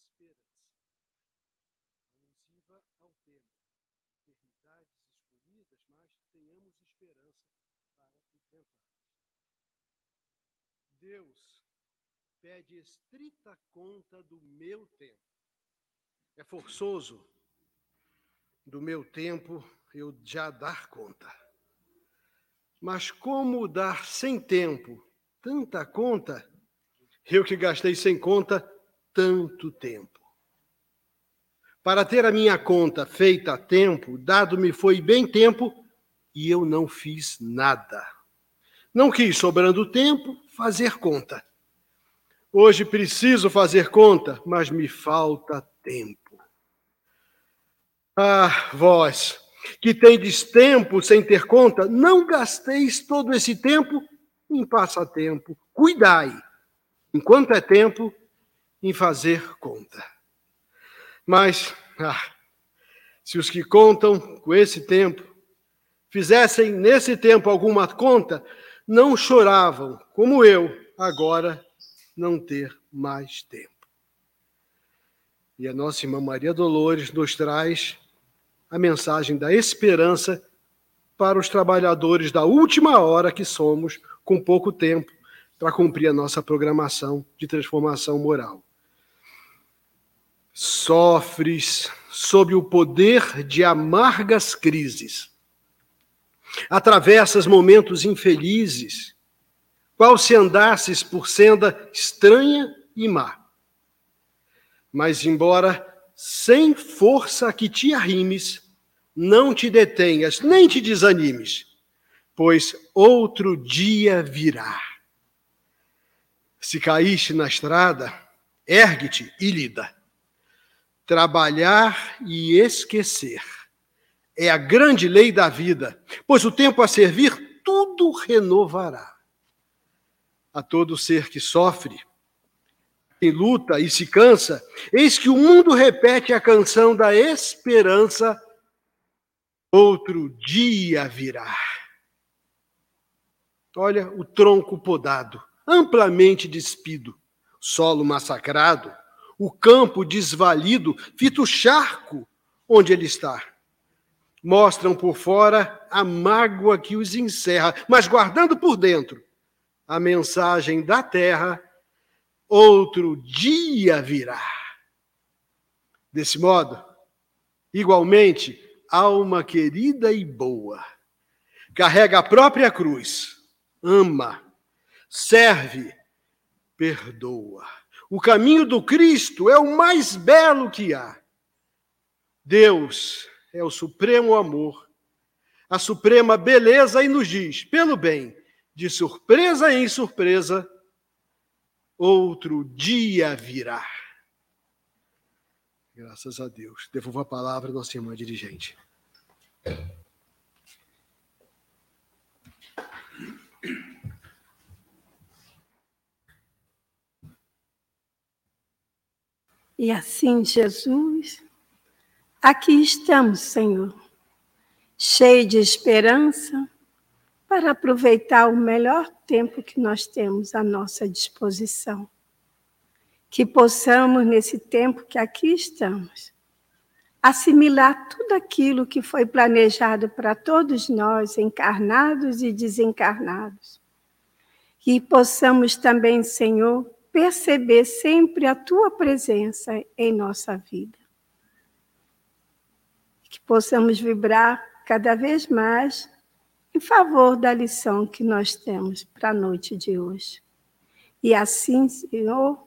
esperança, alusiva ao tema, eternidades escolhidas, mas tenhamos esperança para. Deus pede estrita conta do meu tempo. É forçoso do meu tempo eu já dar conta. Mas como dar sem tempo tanta conta? Eu que gastei sem conta tanto tempo. Para ter a minha conta feita a tempo, dado-me foi bem tempo e eu não fiz nada. Não quis, sobrando tempo, fazer conta. Hoje preciso fazer conta, mas me falta tempo. Ah, vós, que tendes tempo sem ter conta, não gasteis todo esse tempo em passatempo. Cuidai, enquanto é tempo, em fazer conta. Mas, ah, se os que contam com esse tempo fizessem nesse tempo alguma conta, não choravam, como eu, agora não ter mais tempo. E a nossa irmã Maria Dolores nos traz a mensagem da esperança para os trabalhadores da última hora que somos, com pouco tempo para cumprir a nossa programação de transformação moral. Sofres sob o poder de amargas crises. Atravessas momentos infelizes, qual se andasses por senda estranha e má. Mas, embora sem força que te arrimes, não te detenhas, nem te desanimes, pois outro dia virá. Se caíste na estrada, ergue-te e lida. Trabalhar e esquecer é a grande lei da vida, pois o tempo a servir tudo renovará. A todo ser que sofre, que luta e se cansa, eis que o mundo repete a canção da esperança: outro dia virá. Olha o tronco podado, amplamente despido, solo massacrado, o campo desvalido, fita o charco onde ele está. Mostram por fora a mágoa que os encerra, mas guardando por dentro a mensagem da terra outro dia virá. Desse modo, igualmente, alma querida e boa, carrega a própria cruz, ama, serve, perdoa. O caminho do Cristo é o mais belo que há. Deus é o supremo amor, a suprema beleza e nos diz, pelo bem, de surpresa em surpresa, outro dia virá. Graças a Deus. Devolvo a palavra à nossa irmã dirigente. E assim, Jesus, aqui estamos, Senhor, cheio de esperança para aproveitar o melhor tempo que nós temos à nossa disposição. Que possamos, nesse tempo que aqui estamos, assimilar tudo aquilo que foi planejado para todos nós, encarnados e desencarnados. Que possamos também, Senhor, perceber sempre a tua presença em nossa vida. Que possamos vibrar cada vez mais em favor da lição que nós temos para a noite de hoje. E assim, Senhor,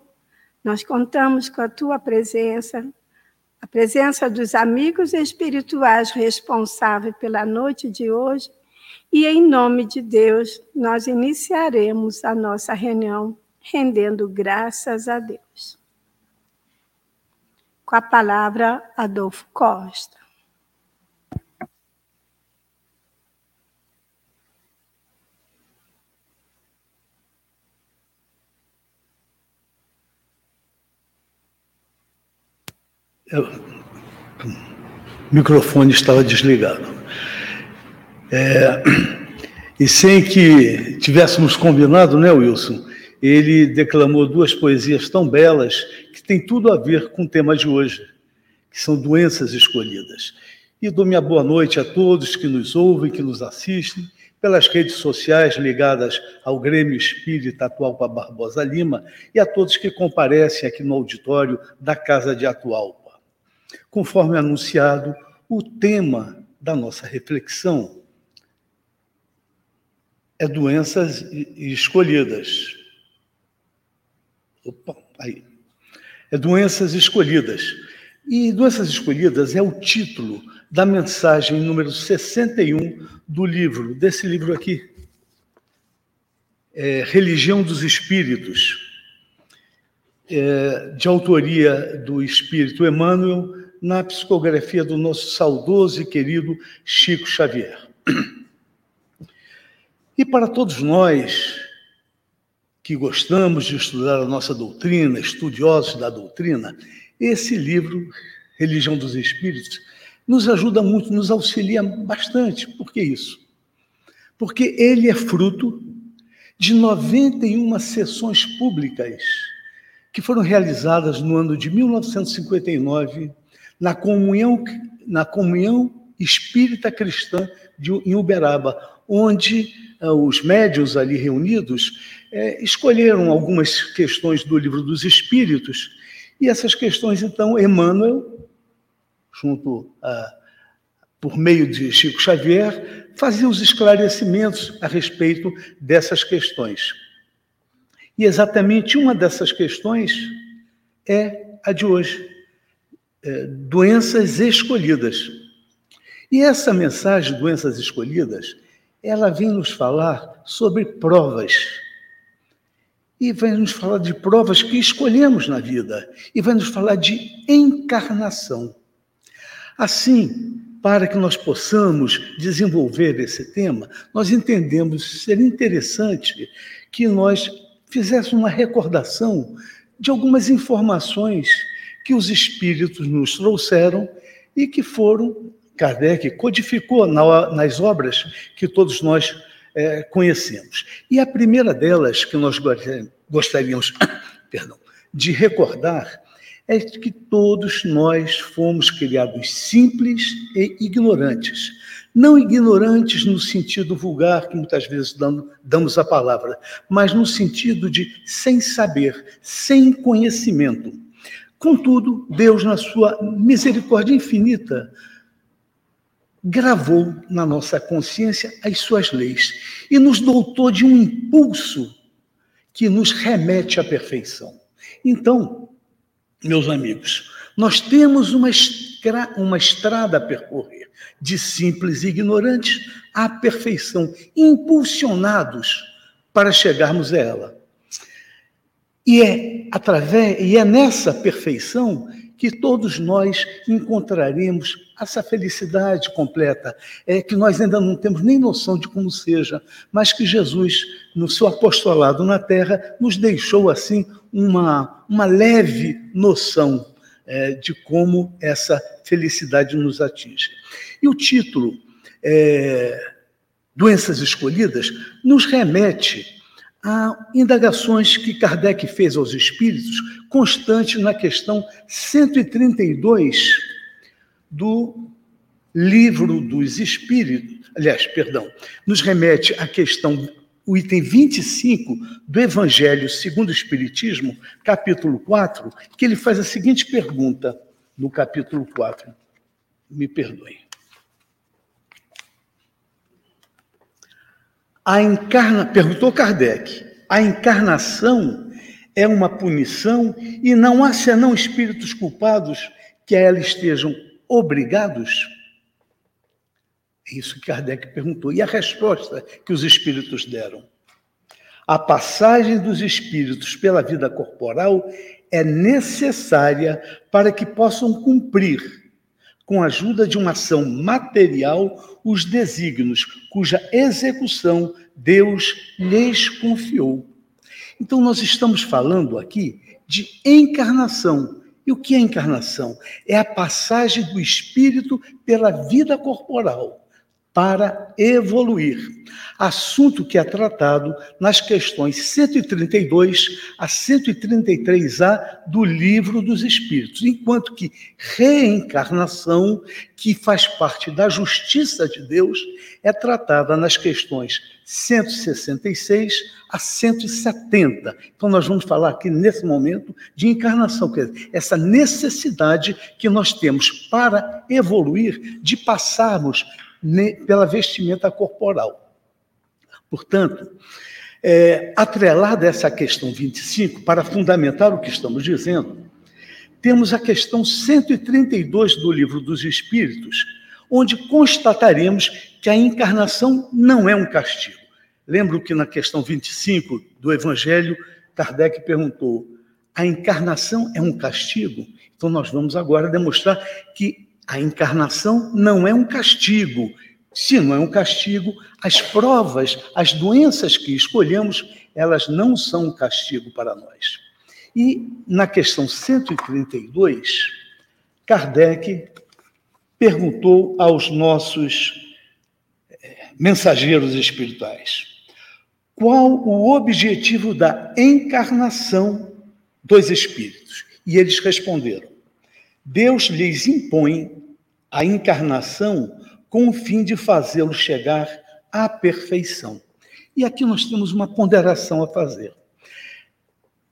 nós contamos com a tua presença, a presença dos amigos espirituais responsáveis pela noite de hoje, e em nome de Deus, nós iniciaremos a nossa reunião rendendo graças a Deus. Com a palavra, Adolfo Costa. o microfone estava desligado. É, e sem que tivéssemos combinado, né, Wilson? Ele declamou duas poesias tão belas que têm tudo a ver com o tema de hoje, que são doenças escolhidas. E dou minha boa noite a todos que nos ouvem, que nos assistem, pelas redes sociais ligadas ao Grêmio Espírita Atualpa Barbosa Lima e a todos que comparecem aqui no auditório da Casa de Atualpa. Conforme anunciado, o tema da nossa reflexão é doenças escolhidas. Opa, aí. É doenças escolhidas. E doenças escolhidas é o título da mensagem número 61 do livro, desse livro aqui, é, Religião dos Espíritos, é, de autoria do Espírito Emmanuel, na psicografia do nosso saudoso e querido Chico Xavier. E para todos nós que gostamos de estudar a nossa doutrina, estudiosos da doutrina, esse livro, Religião dos Espíritos, nos ajuda muito, nos auxilia bastante. Por que isso? Porque ele é fruto de 91 sessões públicas que foram realizadas no ano de 1959 na comunhão, na comunhão espírita cristã de, em Uberaba, onde uh, os médios ali reunidos uh, escolheram algumas questões do livro dos Espíritos, e essas questões, então, Emmanuel junto a, por meio de Chico Xavier, fazia os esclarecimentos a respeito dessas questões. E exatamente uma dessas questões é a de hoje: é, doenças escolhidas. E essa mensagem, doenças escolhidas, ela vem nos falar sobre provas. E vai nos falar de provas que escolhemos na vida. E vai nos falar de encarnação. Assim, para que nós possamos desenvolver esse tema, nós entendemos ser interessante que nós fizéssemos uma recordação de algumas informações que os espíritos nos trouxeram e que foram, Kardec codificou nas obras que todos nós é, conhecemos. E a primeira delas que nós gostaríamos perdão, de recordar é que todos nós fomos criados simples e ignorantes. Não ignorantes no sentido vulgar que muitas vezes damos a palavra, mas no sentido de sem saber, sem conhecimento. Contudo, Deus, na sua misericórdia infinita, gravou na nossa consciência as suas leis e nos dotou de um impulso que nos remete à perfeição. Então, meus amigos, nós temos uma, estra uma estrada a percorrer, de simples e ignorantes à perfeição, impulsionados para chegarmos a ela. E é através e é nessa perfeição que todos nós encontraremos essa felicidade completa, é que nós ainda não temos nem noção de como seja, mas que Jesus, no seu apostolado na terra, nos deixou assim uma, uma leve noção é, de como essa felicidade nos atinge. E o título, é, Doenças Escolhidas, nos remete a indagações que Kardec fez aos espíritos, constante na questão 132 do Livro dos Espíritos, aliás, perdão, nos remete à questão o item 25 do Evangelho segundo o Espiritismo, capítulo 4, que ele faz a seguinte pergunta no capítulo 4. Me perdoem. A encarna... Perguntou Kardec. A encarnação é uma punição e não há senão espíritos culpados que a ela estejam obrigados? É isso que Kardec perguntou. E a resposta que os espíritos deram? A passagem dos espíritos pela vida corporal é necessária para que possam cumprir, com a ajuda de uma ação material, os desígnios cuja execução Deus lhes confiou. Então, nós estamos falando aqui de encarnação. E o que é encarnação? É a passagem do espírito pela vida corporal para evoluir. Assunto que é tratado nas questões 132 a 133A do Livro dos Espíritos, enquanto que reencarnação, que faz parte da justiça de Deus, é tratada nas questões 166 a 170. Então, nós vamos falar aqui nesse momento de encarnação, quer dizer, essa necessidade que nós temos para evoluir, de passarmos pela vestimenta corporal. Portanto, é, atrelada essa questão 25, para fundamentar o que estamos dizendo, temos a questão 132 do Livro dos Espíritos, onde constataremos que a encarnação não é um castigo. Lembro que na questão 25 do Evangelho, Kardec perguntou: a encarnação é um castigo? Então, nós vamos agora demonstrar que a encarnação não é um castigo. Se não é um castigo, as provas, as doenças que escolhemos, elas não são um castigo para nós. E na questão 132, Kardec perguntou aos nossos eh, mensageiros espirituais: qual o objetivo da encarnação dos espíritos? E eles responderam: Deus lhes impõe a encarnação com o fim de fazê-lo chegar à perfeição. E aqui nós temos uma ponderação a fazer.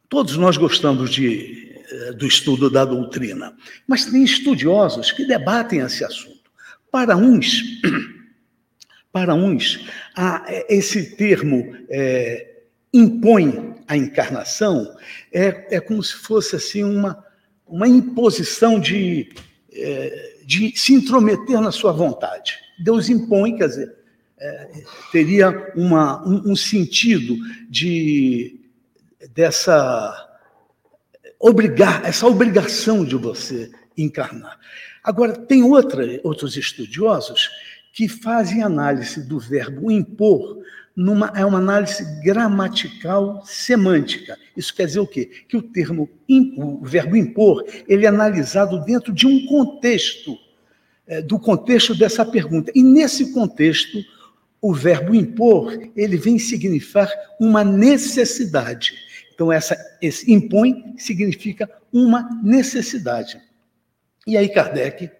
Todos nós gostamos de, eh, do estudo da doutrina, mas tem estudiosos que debatem esse assunto. Para uns, para uns, esse termo é, impõe a encarnação é, é como se fosse assim uma, uma imposição de é, de se intrometer na sua vontade. Deus impõe, quer dizer, é, teria uma, um, sentido de dessa obrigar, essa obrigação de você encarnar. Agora, tem outra, outros estudiosos que fazem análise do verbo impor numa, é uma análise gramatical semântica. Isso quer dizer o quê? Que o termo, o verbo impor, ele é analisado dentro de um contexto, é, do contexto dessa pergunta. E nesse contexto, o verbo impor, ele vem significar uma necessidade. Então, essa, esse impõe significa uma necessidade. E aí Kardec,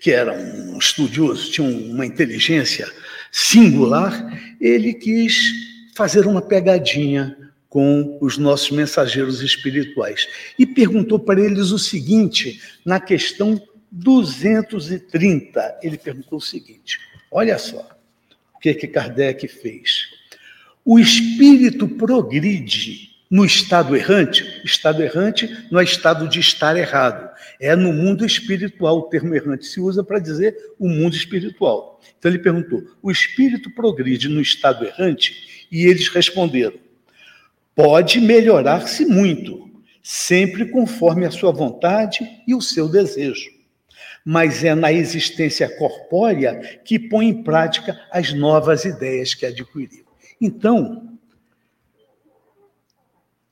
que era um estudioso, tinha uma inteligência singular, ele quis fazer uma pegadinha com os nossos mensageiros espirituais e perguntou para eles o seguinte, na questão 230, ele perguntou o seguinte: olha só o que, que Kardec fez. O espírito progride no estado errante, estado errante não é estado de estar errado, é no mundo espiritual. O termo errante se usa para dizer o mundo espiritual. Então ele perguntou: o espírito progride no estado errante? E eles responderam: pode melhorar-se muito, sempre conforme a sua vontade e o seu desejo. Mas é na existência corpórea que põe em prática as novas ideias que adquiriu. Então,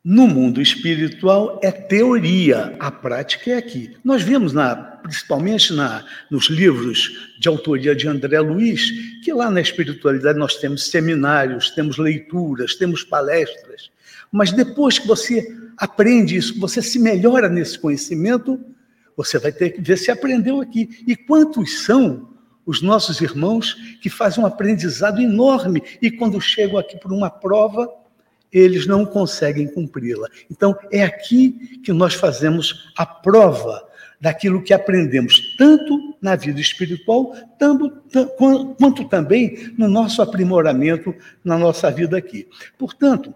no mundo espiritual é teoria, a prática é aqui. Nós vemos, na, principalmente na, nos livros de autoria de André Luiz, que lá na espiritualidade nós temos seminários, temos leituras, temos palestras. Mas depois que você aprende isso, você se melhora nesse conhecimento, você vai ter que ver se aprendeu aqui. E quantos são os nossos irmãos que fazem um aprendizado enorme e quando chegam aqui por uma prova eles não conseguem cumpri-la. Então, é aqui que nós fazemos a prova daquilo que aprendemos, tanto na vida espiritual, tanto, quanto também no nosso aprimoramento na nossa vida aqui. Portanto,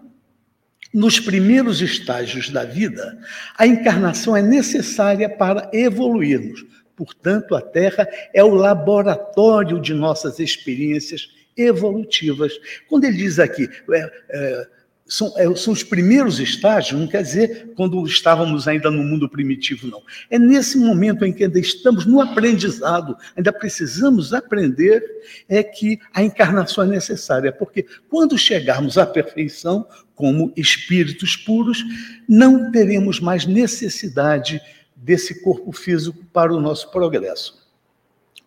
nos primeiros estágios da vida, a encarnação é necessária para evoluirmos. Portanto, a Terra é o laboratório de nossas experiências evolutivas. Quando ele diz aqui, é, é, são, é, são os primeiros estágios, não quer dizer quando estávamos ainda no mundo primitivo, não. É nesse momento em que ainda estamos no aprendizado, ainda precisamos aprender, é que a encarnação é necessária, porque quando chegarmos à perfeição, como espíritos puros, não teremos mais necessidade desse corpo físico para o nosso progresso.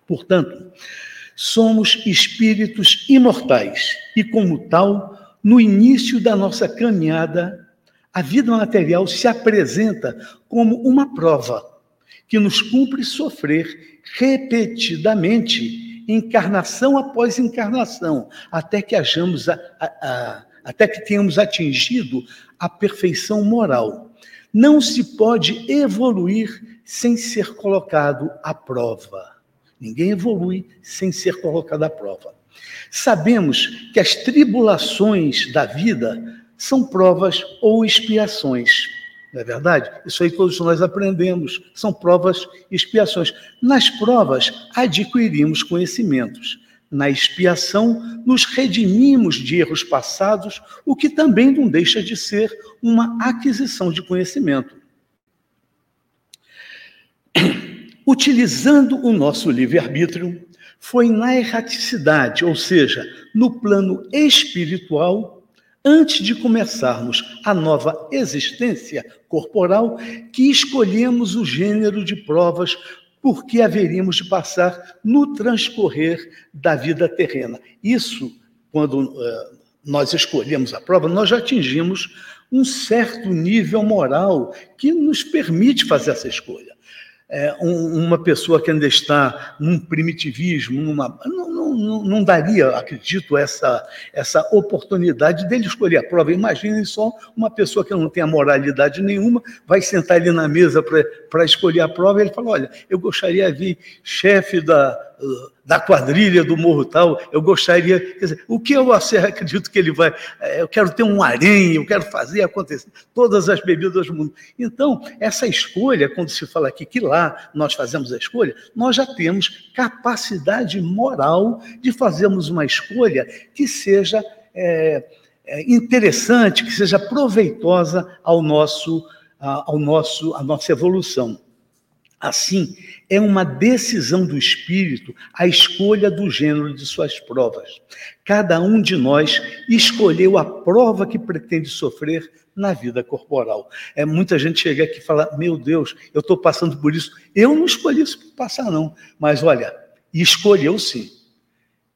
Portanto, Somos espíritos imortais e, como tal, no início da nossa caminhada, a vida material se apresenta como uma prova que nos cumpre sofrer repetidamente, encarnação após encarnação, até que hajamos a, a, a, até que tenhamos atingido a perfeição moral. Não se pode evoluir sem ser colocado à prova. Ninguém evolui sem ser colocado à prova. Sabemos que as tribulações da vida são provas ou expiações. Não é verdade? Isso aí todos nós aprendemos. São provas e expiações. Nas provas, adquirimos conhecimentos. Na expiação, nos redimimos de erros passados, o que também não deixa de ser uma aquisição de conhecimento. Utilizando o nosso livre-arbítrio, foi na erraticidade, ou seja, no plano espiritual, antes de começarmos a nova existência corporal, que escolhemos o gênero de provas por que haveríamos de passar no transcorrer da vida terrena. Isso, quando uh, nós escolhemos a prova, nós já atingimos um certo nível moral que nos permite fazer essa escolha é, um, uma pessoa que ainda está num primitivismo, numa, não, não, não, daria, acredito, essa, essa oportunidade dele escolher a prova. Imaginem só uma pessoa que não tem a moralidade nenhuma, vai sentar ali na mesa para escolher a prova e ele fala: Olha, eu gostaria de vir chefe da, da quadrilha do Morro Tal, eu gostaria, dizer, o que eu acredito que ele vai, é, eu quero ter um harém, eu quero fazer acontecer todas as bebidas do mundo. Então, essa escolha, quando se fala aqui que lá nós fazemos a escolha, nós já temos capacidade moral de fazermos uma escolha que seja é interessante, que seja proveitosa ao nosso, ao nosso, à nossa evolução. Assim, é uma decisão do espírito a escolha do gênero de suas provas. Cada um de nós escolheu a prova que pretende sofrer na vida corporal. É muita gente chega aqui e fala: "Meu Deus, eu estou passando por isso". Eu não escolhi isso para passar não, mas olha, escolheu sim.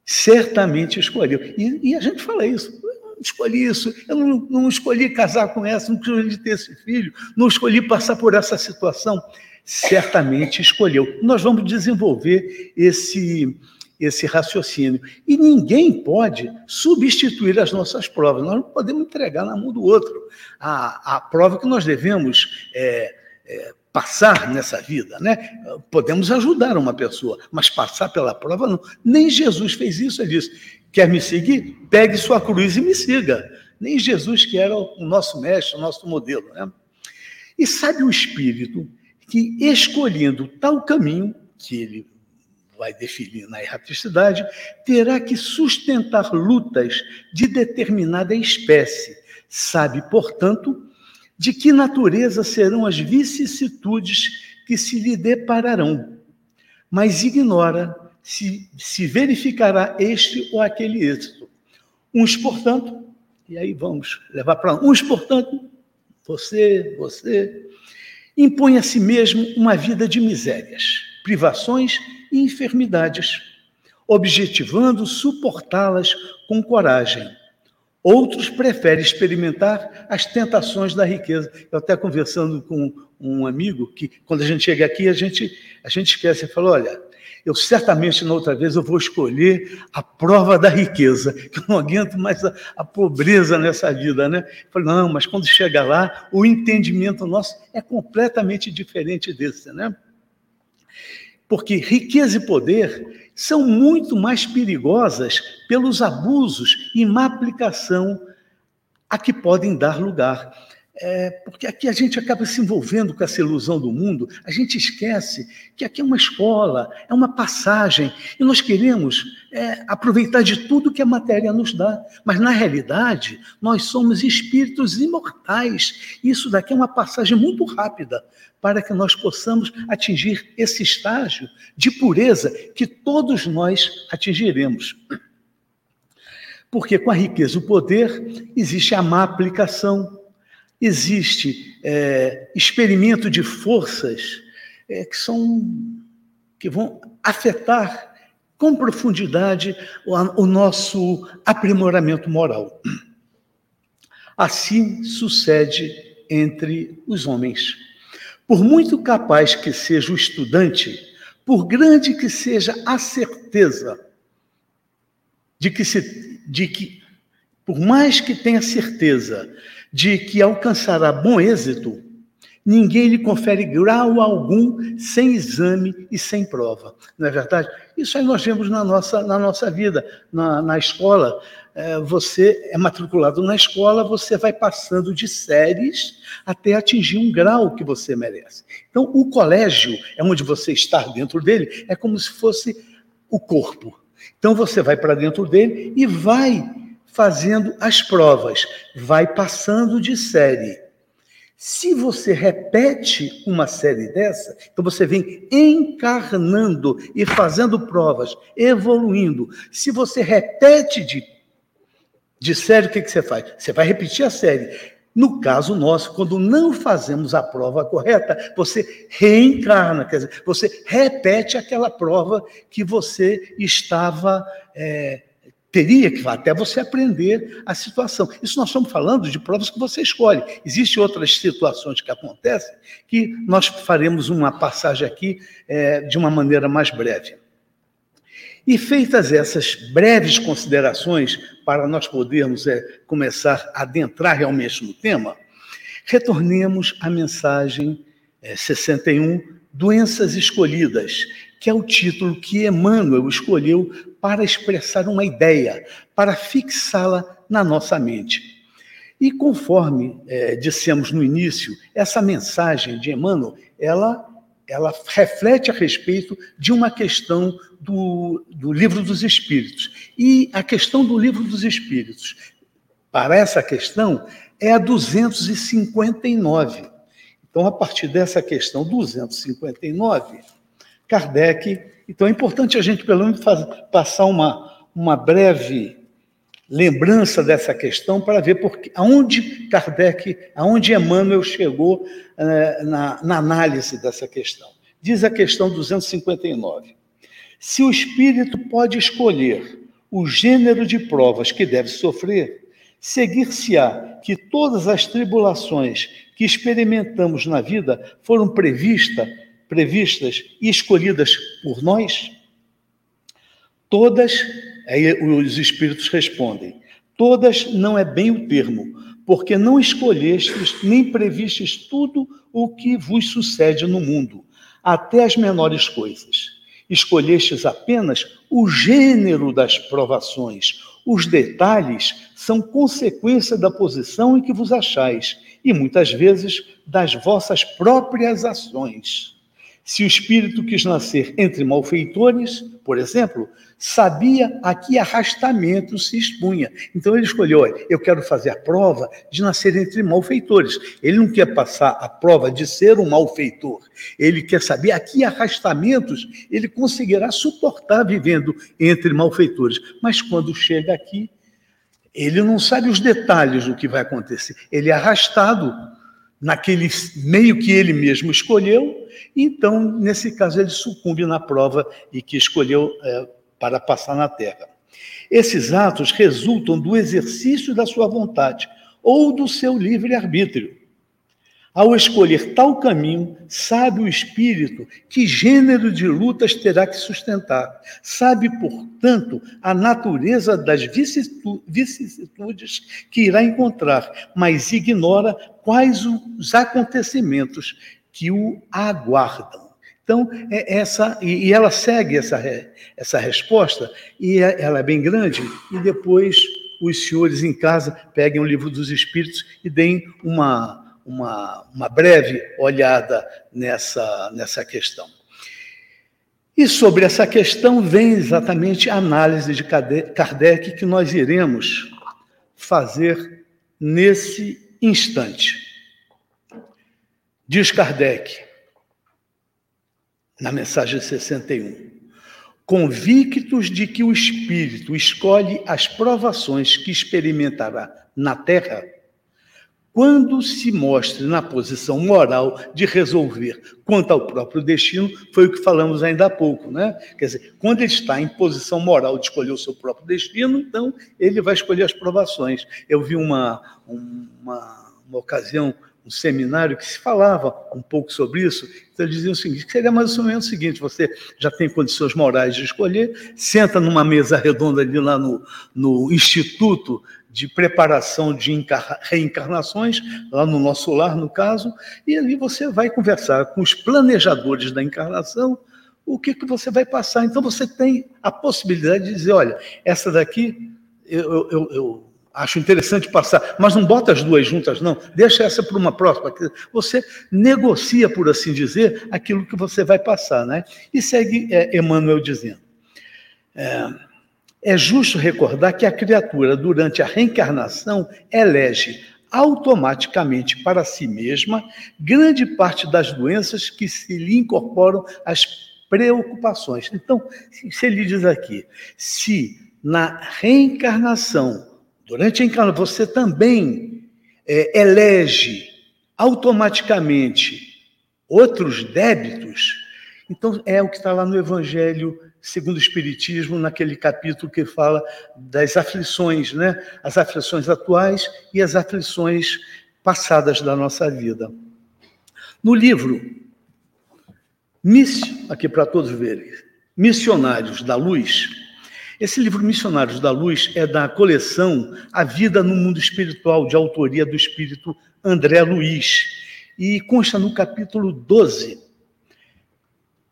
Certamente escolheu. E, e a gente fala isso escolhi isso, eu não, não, escolhi casar com essa, não escolhi ter esse filho, não escolhi passar por essa situação certamente escolheu. Nós vamos desenvolver esse, esse raciocínio. E ninguém pode substituir as nossas provas. Nós não podemos entregar na mão do outro a, a prova que nós devemos é, é, passar nessa vida. Né? Podemos ajudar uma pessoa, mas passar pela prova não. Nem Jesus fez isso. Ele disse: quer me seguir? Pegue sua cruz e me siga. Nem Jesus, que era o nosso mestre, o nosso modelo. Né? E sabe o Espírito que, escolhendo tal caminho, que ele vai definir na erraticidade, terá que sustentar lutas de determinada espécie. Sabe, portanto, de que natureza serão as vicissitudes que se lhe depararão, mas ignora se, se verificará este ou aquele êxito. Uns, portanto, e aí vamos levar para uns, portanto, você, você, impõe a si mesmo uma vida de misérias, privações e enfermidades, objetivando suportá-las com coragem. Outros preferem experimentar as tentações da riqueza. Eu até conversando com um amigo que, quando a gente chega aqui, a gente, a gente esquece e fala: olha, eu certamente na outra vez eu vou escolher a prova da riqueza, que eu não aguento mais a, a pobreza nessa vida, né? Eu falei, não, mas quando chega lá, o entendimento nosso é completamente diferente desse, né? Porque riqueza e poder são muito mais perigosas pelos abusos e má aplicação a que podem dar lugar. É, porque aqui a gente acaba se envolvendo com essa ilusão do mundo, a gente esquece que aqui é uma escola, é uma passagem, e nós queremos é, aproveitar de tudo que a matéria nos dá. Mas, na realidade, nós somos espíritos imortais. Isso daqui é uma passagem muito rápida para que nós possamos atingir esse estágio de pureza que todos nós atingiremos. Porque com a riqueza e o poder existe a má aplicação, existe é, experimento de forças é, que são que vão afetar com profundidade o nosso aprimoramento moral. Assim sucede entre os homens. Por muito capaz que seja o estudante, por grande que seja a certeza de que, se, de que por mais que tenha certeza de que alcançará bom êxito, Ninguém lhe confere grau algum sem exame e sem prova. Não é verdade? Isso aí nós vemos na nossa, na nossa vida, na, na escola. É, você é matriculado na escola, você vai passando de séries até atingir um grau que você merece. Então, o colégio é onde você está dentro dele, é como se fosse o corpo. Então, você vai para dentro dele e vai fazendo as provas, vai passando de série. Se você repete uma série dessa, então você vem encarnando e fazendo provas, evoluindo. Se você repete de, de série, o que, que você faz? Você vai repetir a série. No caso nosso, quando não fazemos a prova correta, você reencarna, quer dizer, você repete aquela prova que você estava é, Teria que até você aprender a situação. Isso nós estamos falando de provas que você escolhe. Existem outras situações que acontecem que nós faremos uma passagem aqui é, de uma maneira mais breve. E feitas essas breves considerações, para nós podermos é, começar a adentrar realmente no tema, retornemos à mensagem é, 61, Doenças Escolhidas, que é o título que Emmanuel escolheu para expressar uma ideia, para fixá-la na nossa mente. E conforme é, dissemos no início, essa mensagem de Emmanuel, ela, ela reflete a respeito de uma questão do, do livro dos Espíritos. E a questão do livro dos Espíritos, para essa questão, é a 259. Então, a partir dessa questão 259, Kardec. Então é importante a gente, pelo menos, faz, passar uma, uma breve lembrança dessa questão para ver porque, aonde Kardec, aonde Emmanuel chegou eh, na, na análise dessa questão. Diz a questão 259. Se o espírito pode escolher o gênero de provas que deve sofrer, seguir-se-á que todas as tribulações que experimentamos na vida foram previstas previstas e escolhidas por nós? Todas, aí os espíritos respondem, todas não é bem o termo, porque não escolhestes nem previstes tudo o que vos sucede no mundo, até as menores coisas. Escolhestes apenas o gênero das provações. Os detalhes são consequência da posição em que vos achais e muitas vezes das vossas próprias ações. Se o espírito quis nascer entre malfeitores, por exemplo, sabia a que arrastamento se expunha. Então ele escolheu: olha, eu quero fazer a prova de nascer entre malfeitores. Ele não quer passar a prova de ser um malfeitor. Ele quer saber a que arrastamentos ele conseguirá suportar vivendo entre malfeitores. Mas quando chega aqui, ele não sabe os detalhes do que vai acontecer. Ele é arrastado naquele meio que ele mesmo escolheu, então, nesse caso, ele sucumbe na prova e que escolheu é, para passar na terra. Esses atos resultam do exercício da sua vontade ou do seu livre-arbítrio. Ao escolher tal caminho, sabe o espírito que gênero de lutas terá que sustentar. Sabe, portanto, a natureza das vicissitudes que irá encontrar, mas ignora quais os acontecimentos que o aguardam. Então, é essa, e ela segue essa, essa resposta, e é, ela é bem grande, e depois os senhores em casa peguem o livro dos Espíritos e deem uma, uma, uma breve olhada nessa, nessa questão. E sobre essa questão vem exatamente a análise de Kardec que nós iremos fazer nesse instante. Diz Kardec, na mensagem 61, convictos de que o espírito escolhe as provações que experimentará na terra quando se mostre na posição moral de resolver quanto ao próprio destino, foi o que falamos ainda há pouco, né? Quer dizer, quando ele está em posição moral de escolher o seu próprio destino, então ele vai escolher as provações. Eu vi uma, uma, uma ocasião um seminário que se falava um pouco sobre isso. Então, eles diziam o seguinte: seria mais ou menos o seguinte: você já tem condições morais de escolher, senta numa mesa redonda ali lá no, no Instituto de Preparação de Reencarnações, lá no nosso lar, no caso, e ali você vai conversar com os planejadores da encarnação. O que, que você vai passar? Então você tem a possibilidade de dizer: olha, essa daqui eu, eu, eu acho interessante passar, mas não bota as duas juntas, não. Deixa essa para uma próxima. Você negocia, por assim dizer, aquilo que você vai passar, né? E segue é, Emmanuel dizendo. É, é justo recordar que a criatura, durante a reencarnação, elege automaticamente para si mesma grande parte das doenças que se lhe incorporam às preocupações. Então, se ele diz aqui, se na reencarnação Durante a encarnação, você também é, elege automaticamente outros débitos. Então, é o que está lá no Evangelho segundo o Espiritismo, naquele capítulo que fala das aflições, né? As aflições atuais e as aflições passadas da nossa vida. No livro, aqui para todos verem, Missionários da Luz, esse livro Missionários da Luz é da coleção A Vida no Mundo Espiritual, de autoria do espírito André Luiz, e consta no capítulo 12,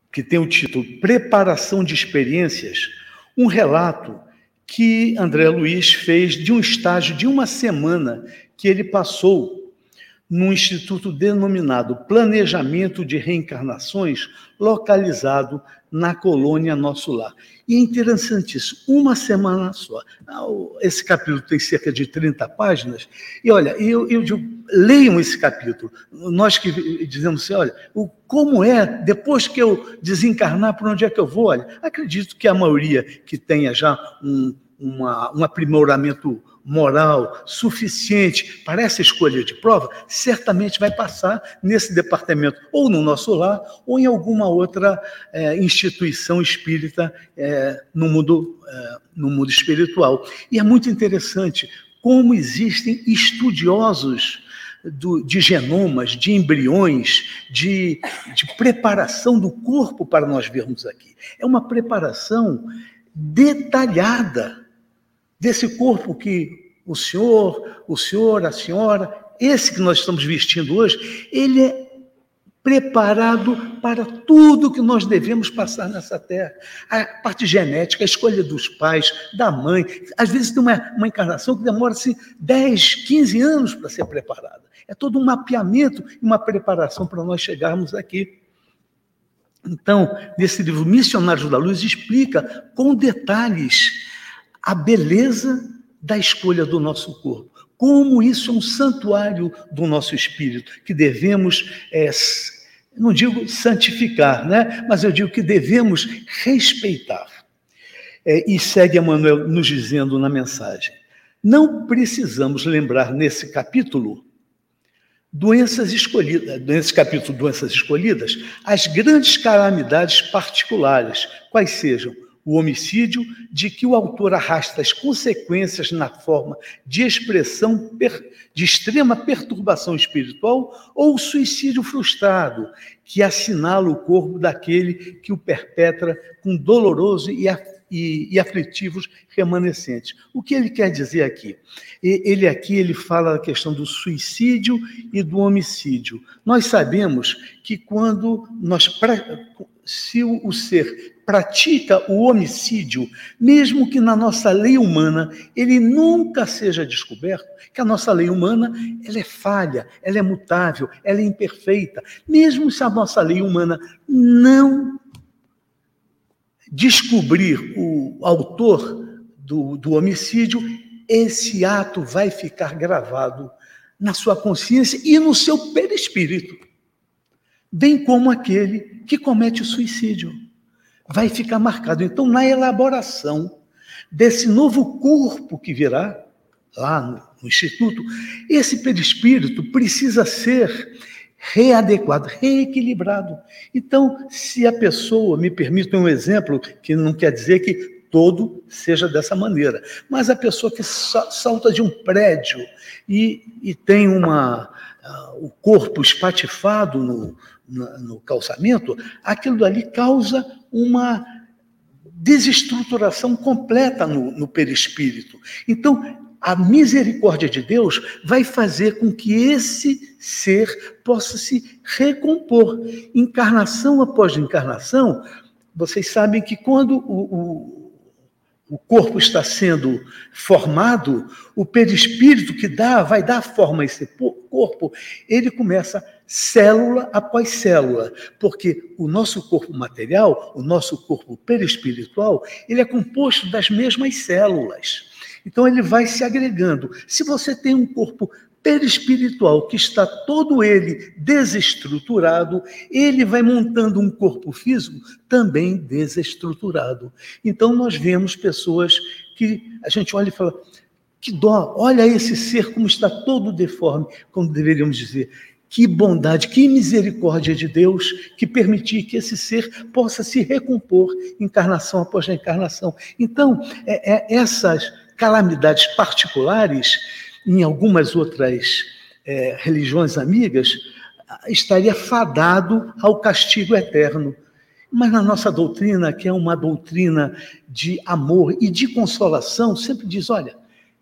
que tem o título Preparação de Experiências, um relato que André Luiz fez de um estágio de uma semana que ele passou num instituto denominado Planejamento de Reencarnações, localizado na colônia Nosso Lar. E é interessantíssimo, uma semana só. Ah, esse capítulo tem cerca de 30 páginas, e olha, eu, eu digo, leiam esse capítulo. Nós que dizemos assim, olha, o, como é, depois que eu desencarnar, para onde é que eu vou? Olha, acredito que a maioria que tenha já um, uma, um aprimoramento moral suficiente para essa escolha de prova, certamente vai passar nesse departamento, ou no nosso lar, ou em alguma outra é, instituição espírita é, no, mundo, é, no mundo espiritual. E é muito interessante como existem estudiosos do, de genomas, de embriões, de, de preparação do corpo para nós vermos aqui. É uma preparação detalhada desse corpo que o senhor, o senhor, a senhora, esse que nós estamos vestindo hoje, ele é preparado para tudo que nós devemos passar nessa terra. A parte genética, a escolha dos pais, da mãe. Às vezes tem uma, uma encarnação que demora-se 10, 15 anos para ser preparada. É todo um mapeamento e uma preparação para nós chegarmos aqui. Então, nesse livro Missionários da Luz, explica com detalhes a beleza da escolha do nosso corpo. Como isso é um santuário do nosso espírito, que devemos, é, não digo santificar, né? mas eu digo que devemos respeitar. É, e segue Emmanuel nos dizendo na mensagem: não precisamos lembrar nesse capítulo doenças escolhidas, nesse capítulo doenças escolhidas, as grandes calamidades particulares, quais sejam o homicídio de que o autor arrasta as consequências na forma de expressão de extrema perturbação espiritual ou o suicídio frustrado, que assinala o corpo daquele que o perpetra com doloroso e, e, e aflitivos remanescentes. O que ele quer dizer aqui? Ele aqui ele fala da questão do suicídio e do homicídio. Nós sabemos que quando nós se o ser pratica o homicídio, mesmo que na nossa lei humana ele nunca seja descoberto, que a nossa lei humana ela é falha, ela é mutável, ela é imperfeita, mesmo se a nossa lei humana não descobrir o autor do, do homicídio, esse ato vai ficar gravado na sua consciência e no seu perispírito, bem como aquele que comete o suicídio vai ficar marcado. Então, na elaboração desse novo corpo que virá, lá no, no Instituto, esse perispírito precisa ser readequado, reequilibrado. Então, se a pessoa, me permite um exemplo, que não quer dizer que todo seja dessa maneira, mas a pessoa que salta de um prédio e, e tem uma, uh, o corpo espatifado no, no, no calçamento, aquilo ali causa uma desestruturação completa no, no perispírito. Então, a misericórdia de Deus vai fazer com que esse ser possa se recompor. Encarnação após encarnação, vocês sabem que quando o, o, o corpo está sendo formado, o perispírito que dá, vai dar forma a esse corpo, ele começa célula após célula, porque o nosso corpo material, o nosso corpo perispiritual, ele é composto das mesmas células. Então ele vai se agregando. Se você tem um corpo perispiritual que está todo ele desestruturado, ele vai montando um corpo físico também desestruturado. Então nós vemos pessoas que a gente olha e fala: que dó, olha esse ser como está todo deforme, como deveríamos dizer. Que bondade, que misericórdia de Deus que permitir que esse ser possa se recompor encarnação após encarnação. Então, é, é, essas calamidades particulares, em algumas outras é, religiões amigas, estaria fadado ao castigo eterno. Mas na nossa doutrina, que é uma doutrina de amor e de consolação, sempre diz: olha,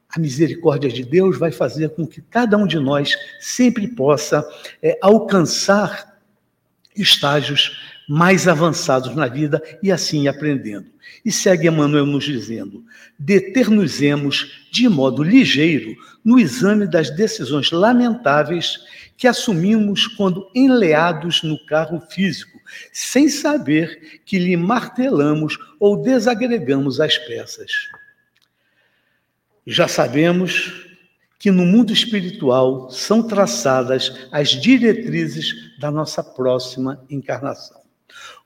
a misericórdia de Deus vai fazer com que cada um de nós sempre possa é, alcançar estágios mais avançados na vida e assim aprendendo. E segue Emmanuel nos dizendo: deter-nos-emos de modo ligeiro no exame das decisões lamentáveis que assumimos quando enleados no carro físico, sem saber que lhe martelamos ou desagregamos as peças. Já sabemos que no mundo espiritual são traçadas as diretrizes da nossa próxima encarnação.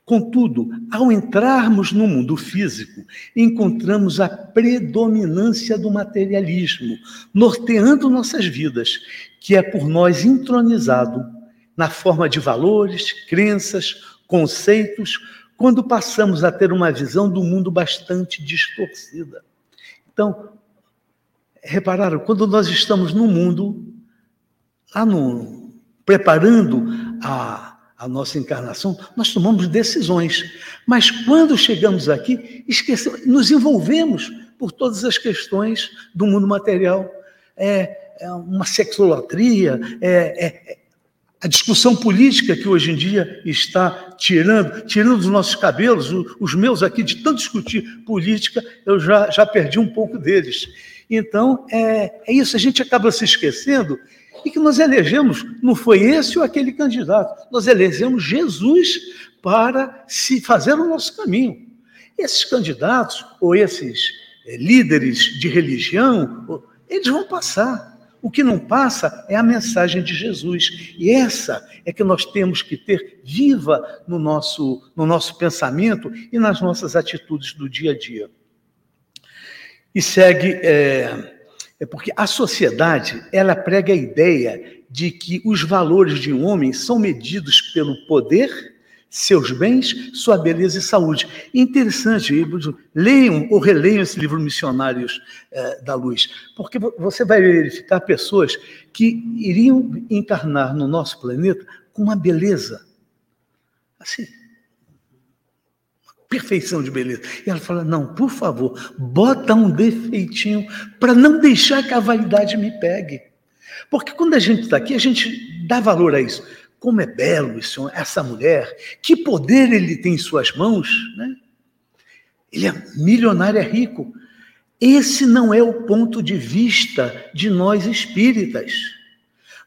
Contudo, ao entrarmos no mundo físico, encontramos a predominância do materialismo, norteando nossas vidas, que é por nós entronizado na forma de valores, crenças, conceitos, quando passamos a ter uma visão do mundo bastante distorcida. Então, repararam, quando nós estamos no mundo, lá no, preparando a a nossa encarnação, nós tomamos decisões. Mas quando chegamos aqui, esquecemos, nos envolvemos por todas as questões do mundo material. É, é uma sexolatria, é, é, a discussão política que hoje em dia está tirando, tirando dos nossos cabelos, os meus aqui, de tanto discutir política, eu já, já perdi um pouco deles. Então, é, é isso, a gente acaba se esquecendo e que nós elegemos, não foi esse ou aquele candidato, nós elegemos Jesus para se fazer o nosso caminho. Esses candidatos ou esses é, líderes de religião, eles vão passar. O que não passa é a mensagem de Jesus. E essa é que nós temos que ter viva no nosso, no nosso pensamento e nas nossas atitudes do dia a dia. E segue. É, é porque a sociedade, ela prega a ideia de que os valores de um homem são medidos pelo poder, seus bens, sua beleza e saúde. Interessante, leiam ou releiam esse livro Missionários eh, da Luz, porque você vai verificar pessoas que iriam encarnar no nosso planeta com uma beleza assim, perfeição de beleza. E ela fala: não, por favor, bota um defeitinho para não deixar que a vaidade me pegue. Porque quando a gente está aqui, a gente dá valor a isso. Como é belo isso, essa mulher, que poder ele tem em suas mãos, né? Ele é milionário, é rico. Esse não é o ponto de vista de nós espíritas.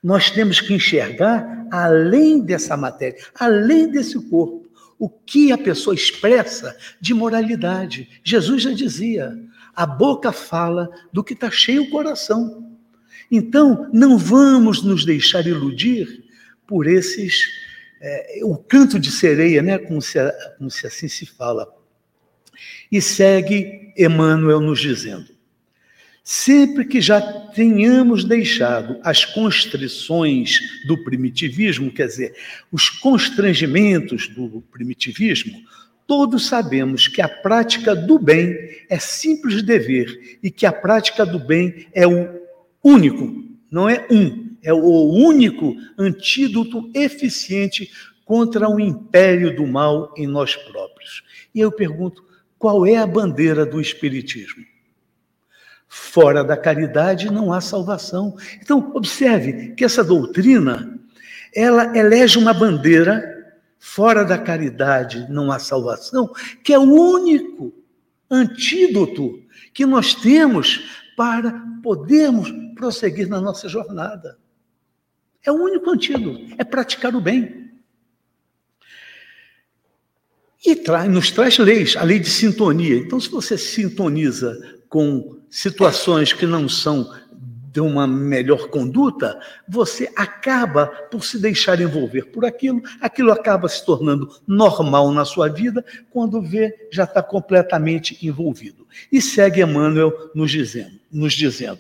Nós temos que enxergar além dessa matéria, além desse corpo o que a pessoa expressa de moralidade. Jesus já dizia: a boca fala do que está cheio o coração. Então, não vamos nos deixar iludir por esses. É, o canto de sereia, né, como se, como se assim se fala. E segue Emmanuel nos dizendo: Sempre que já tenhamos deixado as constrições do primitivismo, quer dizer, os constrangimentos do primitivismo, todos sabemos que a prática do bem é simples dever e que a prática do bem é o único, não é um, é o único antídoto eficiente contra o império do mal em nós próprios. E eu pergunto, qual é a bandeira do Espiritismo? Fora da caridade não há salvação. Então, observe que essa doutrina, ela elege uma bandeira fora da caridade não há salvação, que é o único antídoto que nós temos para podermos prosseguir na nossa jornada. É o único antídoto, é praticar o bem. E nos traz leis, a lei de sintonia. Então, se você sintoniza com situações que não são de uma melhor conduta, você acaba por se deixar envolver por aquilo, aquilo acaba se tornando normal na sua vida, quando vê, já está completamente envolvido. E segue Emmanuel nos dizendo, nos dizendo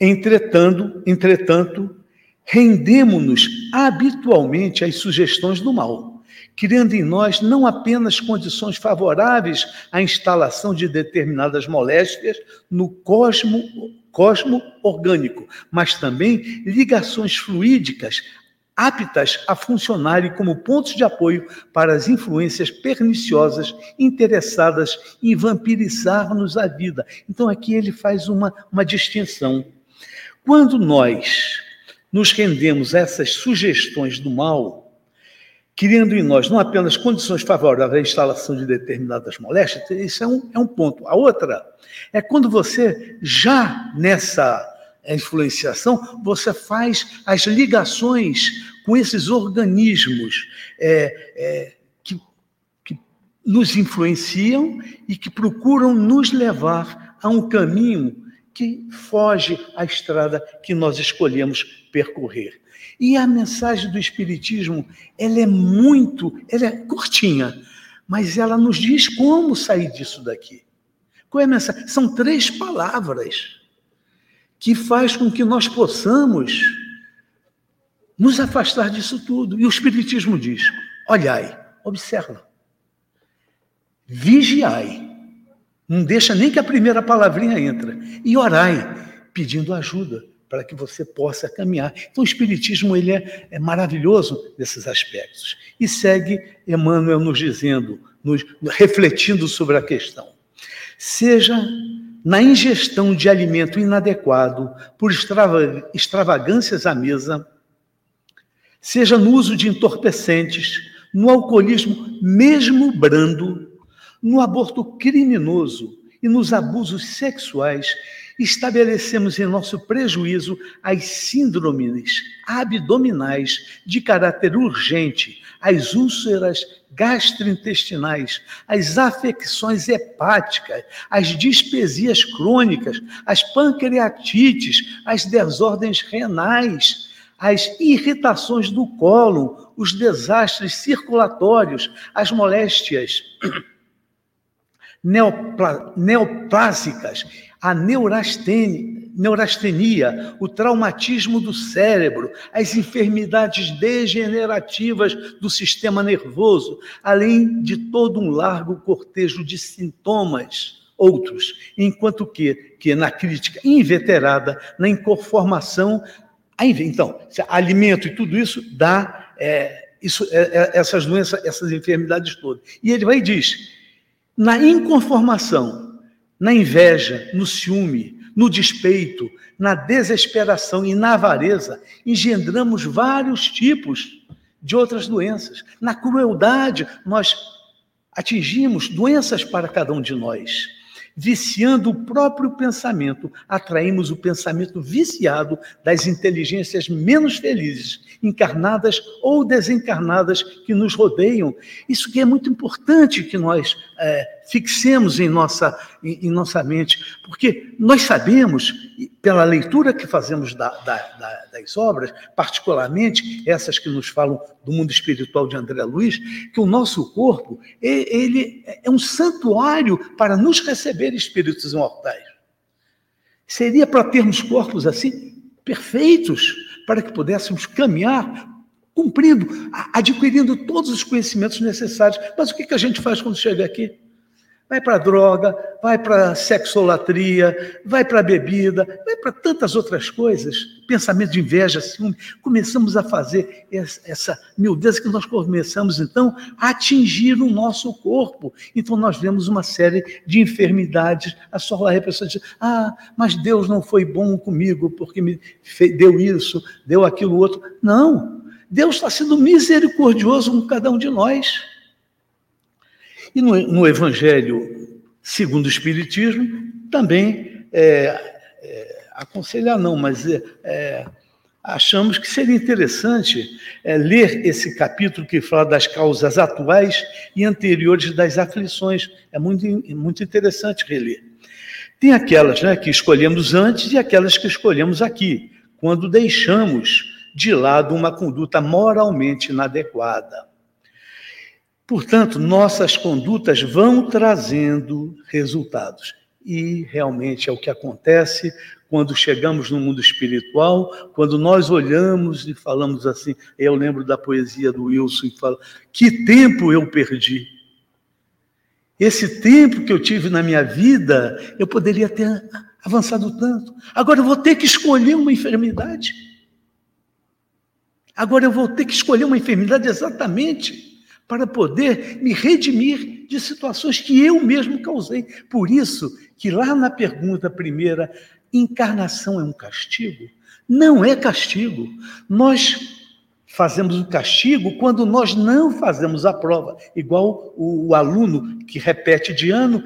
entretanto, entretanto, rendemos-nos habitualmente às sugestões do mal criando em nós não apenas condições favoráveis à instalação de determinadas moléstias no cosmo, cosmo orgânico, mas também ligações fluídicas aptas a funcionarem como pontos de apoio para as influências perniciosas interessadas em vampirizar-nos a vida. Então, aqui ele faz uma, uma distinção. Quando nós nos rendemos a essas sugestões do mal, criando em nós não apenas condições favoráveis à instalação de determinadas moléstias, isso é um, é um ponto. A outra é quando você, já nessa influenciação, você faz as ligações com esses organismos é, é, que, que nos influenciam e que procuram nos levar a um caminho que foge à estrada que nós escolhemos percorrer. E a mensagem do Espiritismo, ela é muito, ela é curtinha, mas ela nos diz como sair disso daqui. Qual é a mensagem? São três palavras que faz com que nós possamos nos afastar disso tudo. E o Espiritismo diz: olhai, observa, vigiai, não deixa nem que a primeira palavrinha entre, e orai, pedindo ajuda para que você possa caminhar. Então, o Espiritismo ele é, é maravilhoso nesses aspectos. E segue Emmanuel nos dizendo, nos, refletindo sobre a questão. Seja na ingestão de alimento inadequado por extrava, extravagâncias à mesa, seja no uso de entorpecentes, no alcoolismo mesmo brando, no aborto criminoso e nos abusos sexuais estabelecemos em nosso prejuízo as síndromes abdominais de caráter urgente, as úlceras gastrointestinais, as afecções hepáticas, as dispesias crônicas, as pancreatites, as desordens renais, as irritações do cólon, os desastres circulatórios, as moléstias neoplásicas a neurastenia, neurastenia, o traumatismo do cérebro, as enfermidades degenerativas do sistema nervoso, além de todo um largo cortejo de sintomas outros, enquanto que, que na crítica inveterada, na inconformação, então, alimento e tudo isso dá é, isso, é, é, essas doenças, essas enfermidades todas. E ele vai e diz, na inconformação, na inveja, no ciúme, no despeito, na desesperação e na avareza, engendramos vários tipos de outras doenças. Na crueldade, nós atingimos doenças para cada um de nós. Viciando o próprio pensamento, atraímos o pensamento viciado das inteligências menos felizes, encarnadas ou desencarnadas que nos rodeiam. Isso que é muito importante que nós é, fixemos em nossa, em, em, nossa mente, porque nós sabemos, pela leitura que fazemos da, da, da, das obras, particularmente essas que nos falam do mundo espiritual de André Luiz, que o nosso corpo ele é um santuário para nos receber espíritos imortais. Seria para termos corpos assim, perfeitos, para que pudéssemos caminhar cumprindo, adquirindo todos os conhecimentos necessários. Mas o que a gente faz quando chega aqui? Vai para droga, vai para sexolatria, vai para bebida, vai para tantas outras coisas, pensamento de inveja, ciúme. Começamos a fazer essa miudeza que nós começamos, então, a atingir o nosso corpo. Então, nós vemos uma série de enfermidades. A sua a pessoa diz, ah, mas Deus não foi bom comigo porque me deu isso, deu aquilo outro. Não, Deus está sendo misericordioso com cada um de nós. E no, no Evangelho segundo o Espiritismo, também é, é, aconselhar não, mas é, é, achamos que seria interessante é, ler esse capítulo que fala das causas atuais e anteriores das aflições. É muito, muito interessante reler. Tem aquelas né, que escolhemos antes e aquelas que escolhemos aqui, quando deixamos de lado uma conduta moralmente inadequada. Portanto, nossas condutas vão trazendo resultados. E realmente é o que acontece quando chegamos no mundo espiritual, quando nós olhamos e falamos assim. Eu lembro da poesia do Wilson que fala: Que tempo eu perdi. Esse tempo que eu tive na minha vida, eu poderia ter avançado tanto. Agora eu vou ter que escolher uma enfermidade. Agora eu vou ter que escolher uma enfermidade exatamente para poder me redimir de situações que eu mesmo causei. Por isso que lá na pergunta primeira, encarnação é um castigo? Não é castigo. Nós fazemos o castigo quando nós não fazemos a prova, igual o, o aluno que repete de ano.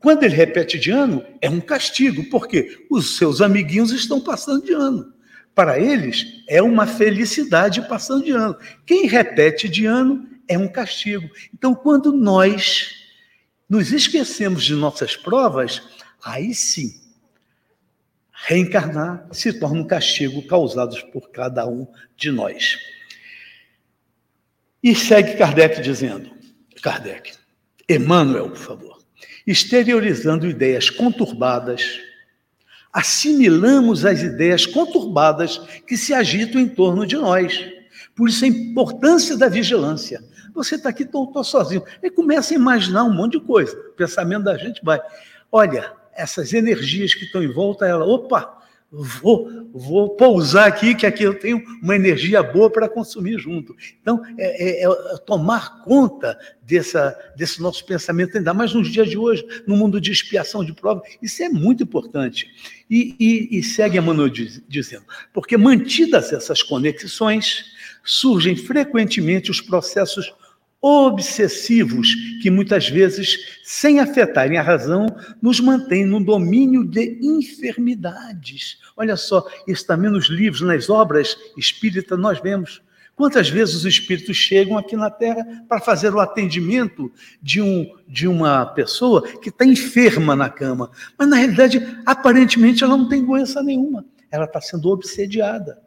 Quando ele repete de ano, é um castigo, porque os seus amiguinhos estão passando de ano. Para eles, é uma felicidade passando de ano. Quem repete de ano é um castigo. Então, quando nós nos esquecemos de nossas provas, aí sim, reencarnar se torna um castigo causado por cada um de nós. E segue Kardec dizendo: Kardec, Emmanuel, por favor, exteriorizando ideias conturbadas, assimilamos as ideias conturbadas que se agitam em torno de nós. Por isso a importância da vigilância. Você está aqui, estou sozinho. E começa a imaginar um monte de coisa. O pensamento da gente vai. Olha, essas energias que estão em volta, ela, opa, vou, vou pousar aqui, que aqui eu tenho uma energia boa para consumir junto. Então, é, é, é, tomar conta dessa, desse nosso pensamento, ainda mais nos dias de hoje, no mundo de expiação de prova, isso é muito importante. E, e, e segue a Manoel dizendo, porque mantidas essas conexões, surgem frequentemente os processos obsessivos que muitas vezes, sem afetarem a razão, nos mantêm no domínio de enfermidades. Olha só, isso também nos livros, nas obras espíritas, nós vemos. Quantas vezes os espíritos chegam aqui na Terra para fazer o atendimento de, um, de uma pessoa que está enferma na cama, mas na realidade, aparentemente, ela não tem doença nenhuma, ela está sendo obsediada.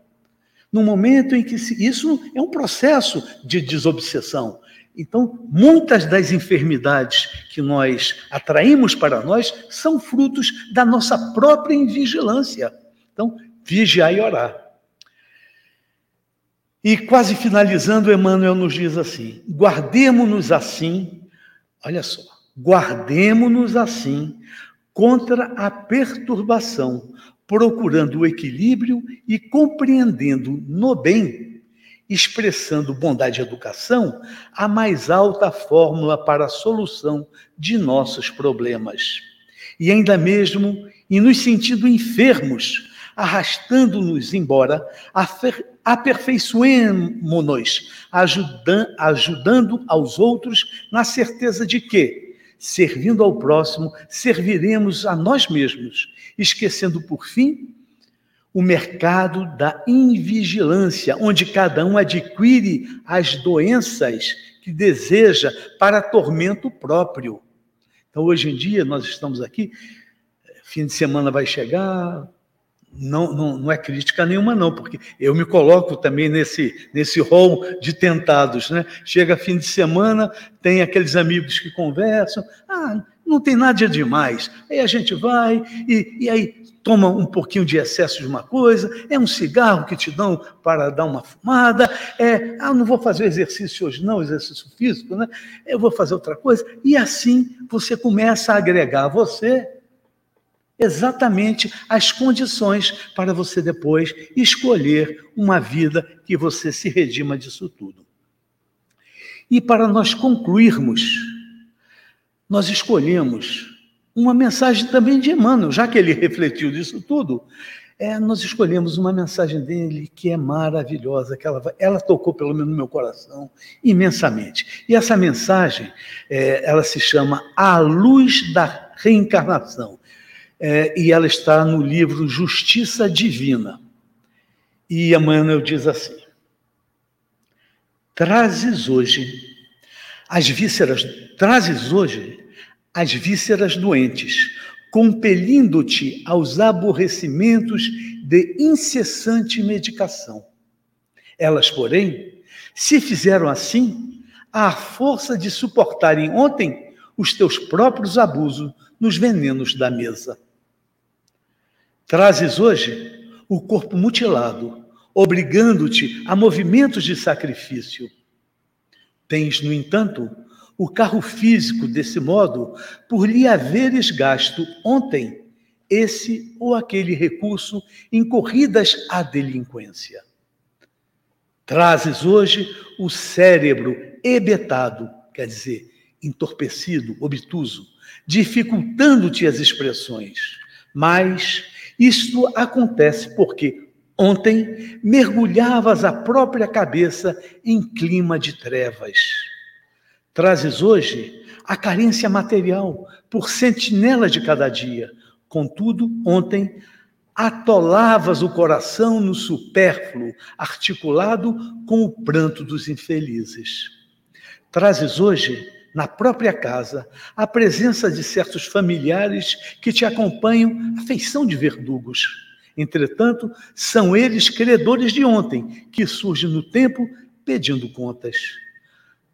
No momento em que se, isso é um processo de desobsessão, então, muitas das enfermidades que nós atraímos para nós são frutos da nossa própria invigilância. Então, vigiar e orar. E quase finalizando, Emmanuel nos diz assim: guardemos-nos assim, olha só, guardemos-nos assim contra a perturbação, procurando o equilíbrio e compreendendo no bem expressando bondade e educação, a mais alta fórmula para a solução de nossos problemas. E ainda mesmo em nos sentindo enfermos, arrastando-nos embora, aperfeiçoemos-nos, ajudando, ajudando aos outros na certeza de que, servindo ao próximo, serviremos a nós mesmos, esquecendo por fim o mercado da invigilância, onde cada um adquire as doenças que deseja para tormento próprio. Então, hoje em dia, nós estamos aqui, fim de semana vai chegar, não, não, não é crítica nenhuma, não, porque eu me coloco também nesse, nesse rol de tentados. Né? Chega fim de semana, tem aqueles amigos que conversam, ah, não tem nada demais. Aí a gente vai e, e aí toma um pouquinho de excesso de uma coisa, é um cigarro que te dão para dar uma fumada, é, ah, não vou fazer exercício hoje não, exercício físico, né? Eu vou fazer outra coisa. E assim você começa a agregar a você exatamente as condições para você depois escolher uma vida que você se redima disso tudo. E para nós concluirmos, nós escolhemos uma mensagem também de Emmanuel, já que ele refletiu disso tudo. É, nós escolhemos uma mensagem dele que é maravilhosa, que ela, ela tocou pelo menos no meu coração imensamente. E essa mensagem, é, ela se chama A Luz da Reencarnação é, e ela está no livro Justiça Divina. E Emmanuel diz assim: Trazes hoje as vísceras, trazes hoje as vísceras doentes, compelindo-te aos aborrecimentos de incessante medicação. Elas, porém, se fizeram assim, à força de suportarem ontem os teus próprios abusos nos venenos da mesa. Trazes hoje o corpo mutilado, obrigando-te a movimentos de sacrifício. Tens, no entanto, o carro físico desse modo por lhe haveres gasto ontem esse ou aquele recurso em corridas à delinquência. Trazes hoje o cérebro hebetado, quer dizer, entorpecido, obtuso, dificultando-te as expressões, mas isto acontece porque ontem mergulhavas a própria cabeça em clima de trevas. Trazes hoje a carência material por sentinela de cada dia. Contudo, ontem atolavas o coração no supérfluo, articulado com o pranto dos infelizes. Trazes hoje na própria casa, a presença de certos familiares que te acompanham a feição de verdugos. Entretanto, são eles credores de ontem, que surgem no tempo pedindo contas.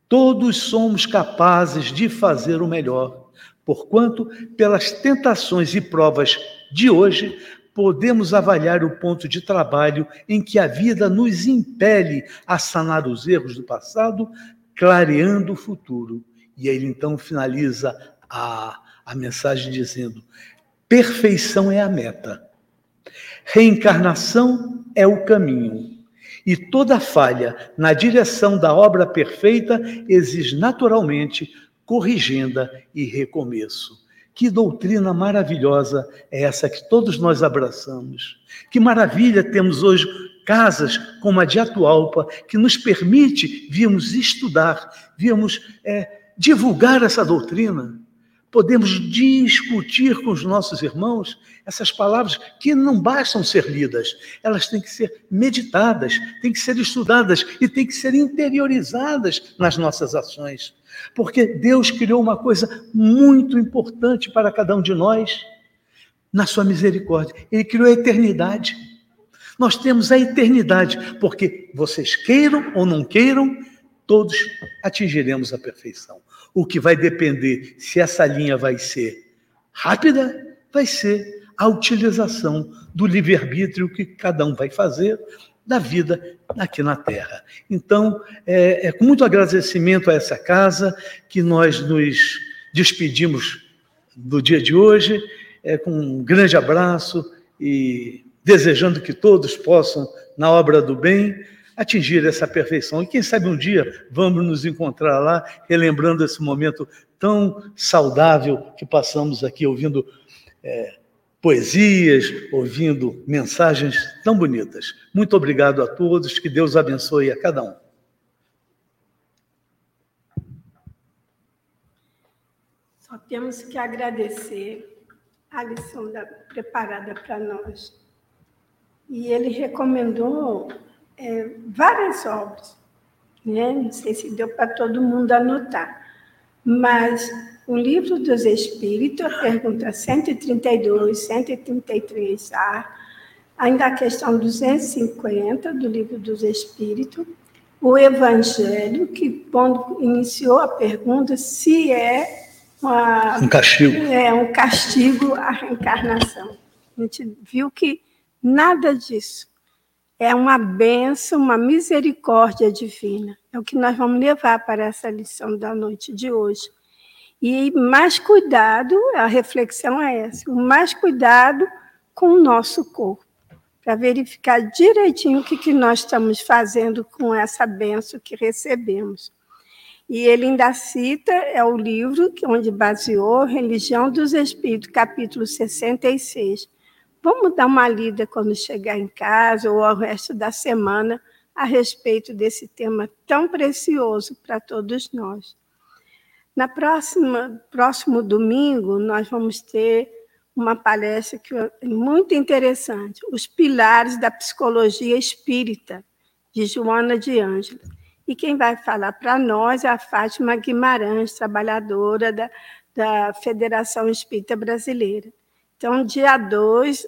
Todos somos capazes de fazer o melhor, porquanto, pelas tentações e provas de hoje, podemos avaliar o ponto de trabalho em que a vida nos impele a sanar os erros do passado, clareando o futuro. E ele então finaliza a, a mensagem dizendo: perfeição é a meta, reencarnação é o caminho. E toda falha na direção da obra perfeita exige naturalmente corrigenda e recomeço. Que doutrina maravilhosa é essa que todos nós abraçamos. Que maravilha temos hoje casas como a de Atualpa, que nos permite virmos estudar, virmos é, divulgar essa doutrina, podemos discutir com os nossos irmãos essas palavras que não bastam ser lidas, elas têm que ser meditadas, têm que ser estudadas e têm que ser interiorizadas nas nossas ações. Porque Deus criou uma coisa muito importante para cada um de nós, na sua misericórdia. Ele criou a eternidade. Nós temos a eternidade, porque vocês queiram ou não queiram, todos atingiremos a perfeição. O que vai depender se essa linha vai ser rápida, vai ser a utilização do livre-arbítrio que cada um vai fazer da vida aqui na Terra. Então, é, é com muito agradecimento a essa casa que nós nos despedimos do dia de hoje, é, com um grande abraço e desejando que todos possam, na obra do bem, atingir essa perfeição. E quem sabe um dia vamos nos encontrar lá, relembrando esse momento tão saudável que passamos aqui, ouvindo é, poesias, ouvindo mensagens tão bonitas. Muito obrigado a todos, que Deus abençoe a cada um. Só temos que agradecer a lição da, preparada para nós. E ele recomendou é, várias obras. Né? Não sei se deu para todo mundo anotar. Mas o livro dos Espíritos, a pergunta 132, 133A, ainda a questão 250 do livro dos Espíritos, o Evangelho, que quando iniciou a pergunta se é uma, um castigo. É, um castigo à reencarnação. A gente viu que nada disso. É uma benção, uma misericórdia divina. É o que nós vamos levar para essa lição da noite de hoje. E mais cuidado, a reflexão é essa, o mais cuidado com o nosso corpo, para verificar direitinho o que, que nós estamos fazendo com essa benção que recebemos. E ele ainda cita, é o livro onde baseou Religião dos Espíritos, capítulo 66. Vamos dar uma lida quando chegar em casa ou ao resto da semana a respeito desse tema tão precioso para todos nós. Na próxima próximo domingo nós vamos ter uma palestra que é muito interessante, os pilares da psicologia espírita de Joana de Ângela. E quem vai falar para nós é a Fátima Guimarães, trabalhadora da, da Federação Espírita Brasileira. Então, dia 2,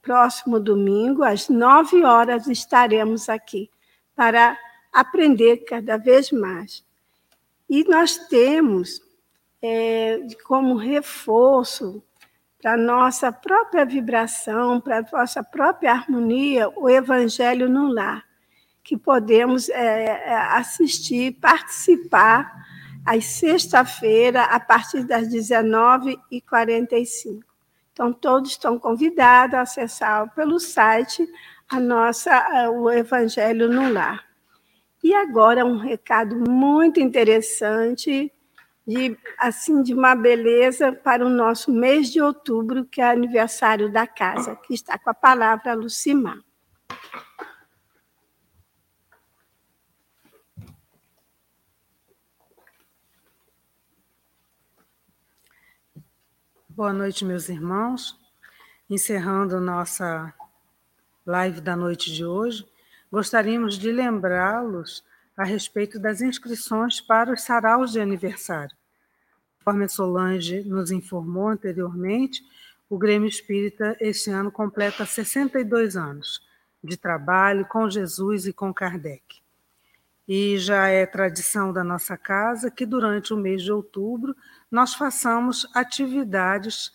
próximo domingo, às 9 horas, estaremos aqui para aprender cada vez mais. E nós temos, é, como reforço para nossa própria vibração, para nossa própria harmonia, o Evangelho no Lar que podemos é, é, assistir, participar às sexta-feira, a partir das 19h45. Então, todos estão convidados a acessar pelo site a nossa, o Evangelho no Lar. E agora um recado muito interessante, de, assim, de uma beleza para o nosso mês de outubro, que é aniversário da casa, que está com a palavra Lucimar. Boa noite, meus irmãos. Encerrando nossa live da noite de hoje, gostaríamos de lembrá-los a respeito das inscrições para os saraus de aniversário. Conforme a Solange nos informou anteriormente, o Grêmio Espírita este ano completa 62 anos de trabalho com Jesus e com Kardec. E já é tradição da nossa casa que durante o mês de outubro nós façamos atividades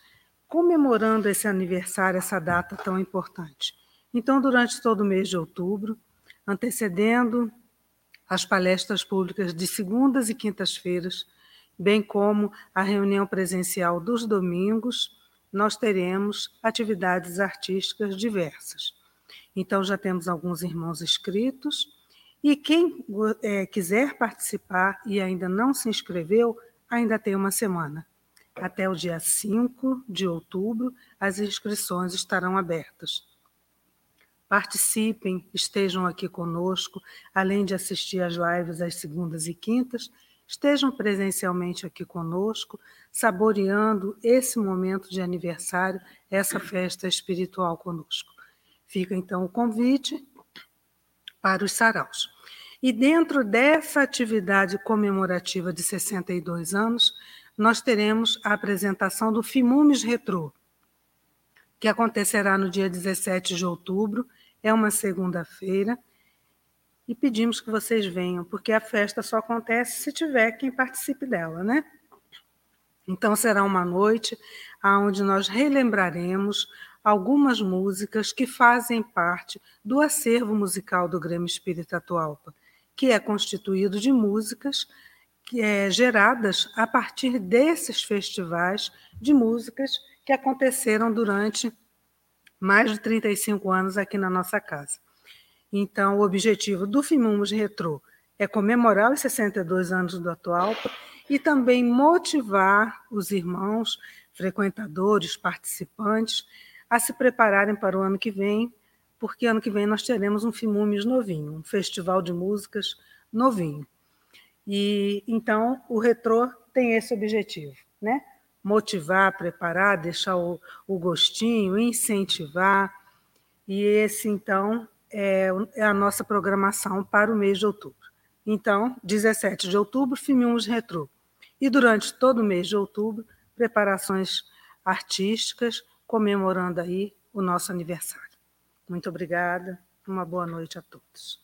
comemorando esse aniversário, essa data tão importante. Então, durante todo o mês de outubro, antecedendo as palestras públicas de segundas e quintas-feiras, bem como a reunião presencial dos domingos, nós teremos atividades artísticas diversas. Então, já temos alguns irmãos inscritos, e quem é, quiser participar e ainda não se inscreveu, ainda tem uma semana. Até o dia 5 de outubro, as inscrições estarão abertas. Participem, estejam aqui conosco, além de assistir às lives às segundas e quintas, estejam presencialmente aqui conosco, saboreando esse momento de aniversário, essa festa espiritual conosco. Fica então o convite para os saraus. E dentro dessa atividade comemorativa de 62 anos, nós teremos a apresentação do Fimumes Retro, que acontecerá no dia 17 de outubro, é uma segunda-feira, e pedimos que vocês venham, porque a festa só acontece se tiver quem participe dela, né? Então será uma noite onde nós relembraremos algumas músicas que fazem parte do acervo musical do Grêmio Espírita Atualpa que é constituído de músicas que é geradas a partir desses festivais de músicas que aconteceram durante mais de 35 anos aqui na nossa casa. Então, o objetivo do Fimumos Retro é comemorar os 62 anos do atual e também motivar os irmãos, frequentadores, participantes a se prepararem para o ano que vem porque ano que vem nós teremos um Fimumes novinho, um festival de músicas novinho. E então o retrô tem esse objetivo, né? Motivar, preparar, deixar o, o gostinho, incentivar. E esse então é, é a nossa programação para o mês de outubro. Então, 17 de outubro, Fimumes Retrô. E durante todo o mês de outubro, preparações artísticas comemorando aí o nosso aniversário. Muito obrigada. Uma boa noite a todos.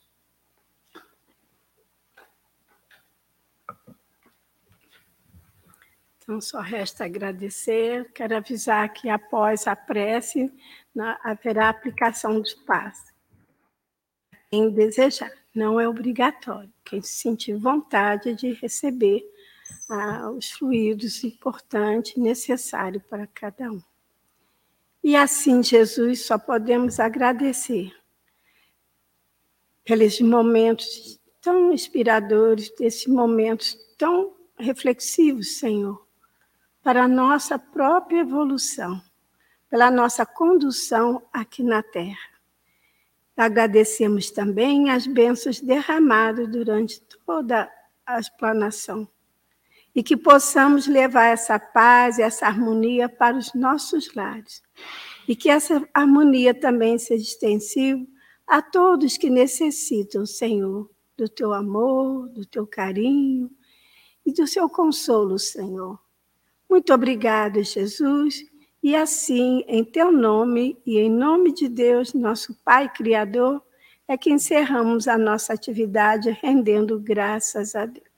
Então, só resta agradecer. Quero avisar que após a prece haverá aplicação dos passos. Quem desejar, não é obrigatório. Quem sentir vontade de receber ah, os fluidos importantes necessários para cada um. E assim, Jesus, só podemos agradecer pelos momentos tão inspiradores, desses momentos tão reflexivos, Senhor, para a nossa própria evolução, pela nossa condução aqui na Terra. Agradecemos também as bênçãos derramadas durante toda a explanação e que possamos levar essa paz e essa harmonia para os nossos lares. E que essa harmonia também seja extensiva a todos que necessitam, Senhor, do teu amor, do teu carinho e do seu consolo, Senhor. Muito obrigado, Jesus. E assim, em teu nome e em nome de Deus, nosso Pai Criador, é que encerramos a nossa atividade rendendo graças a Deus.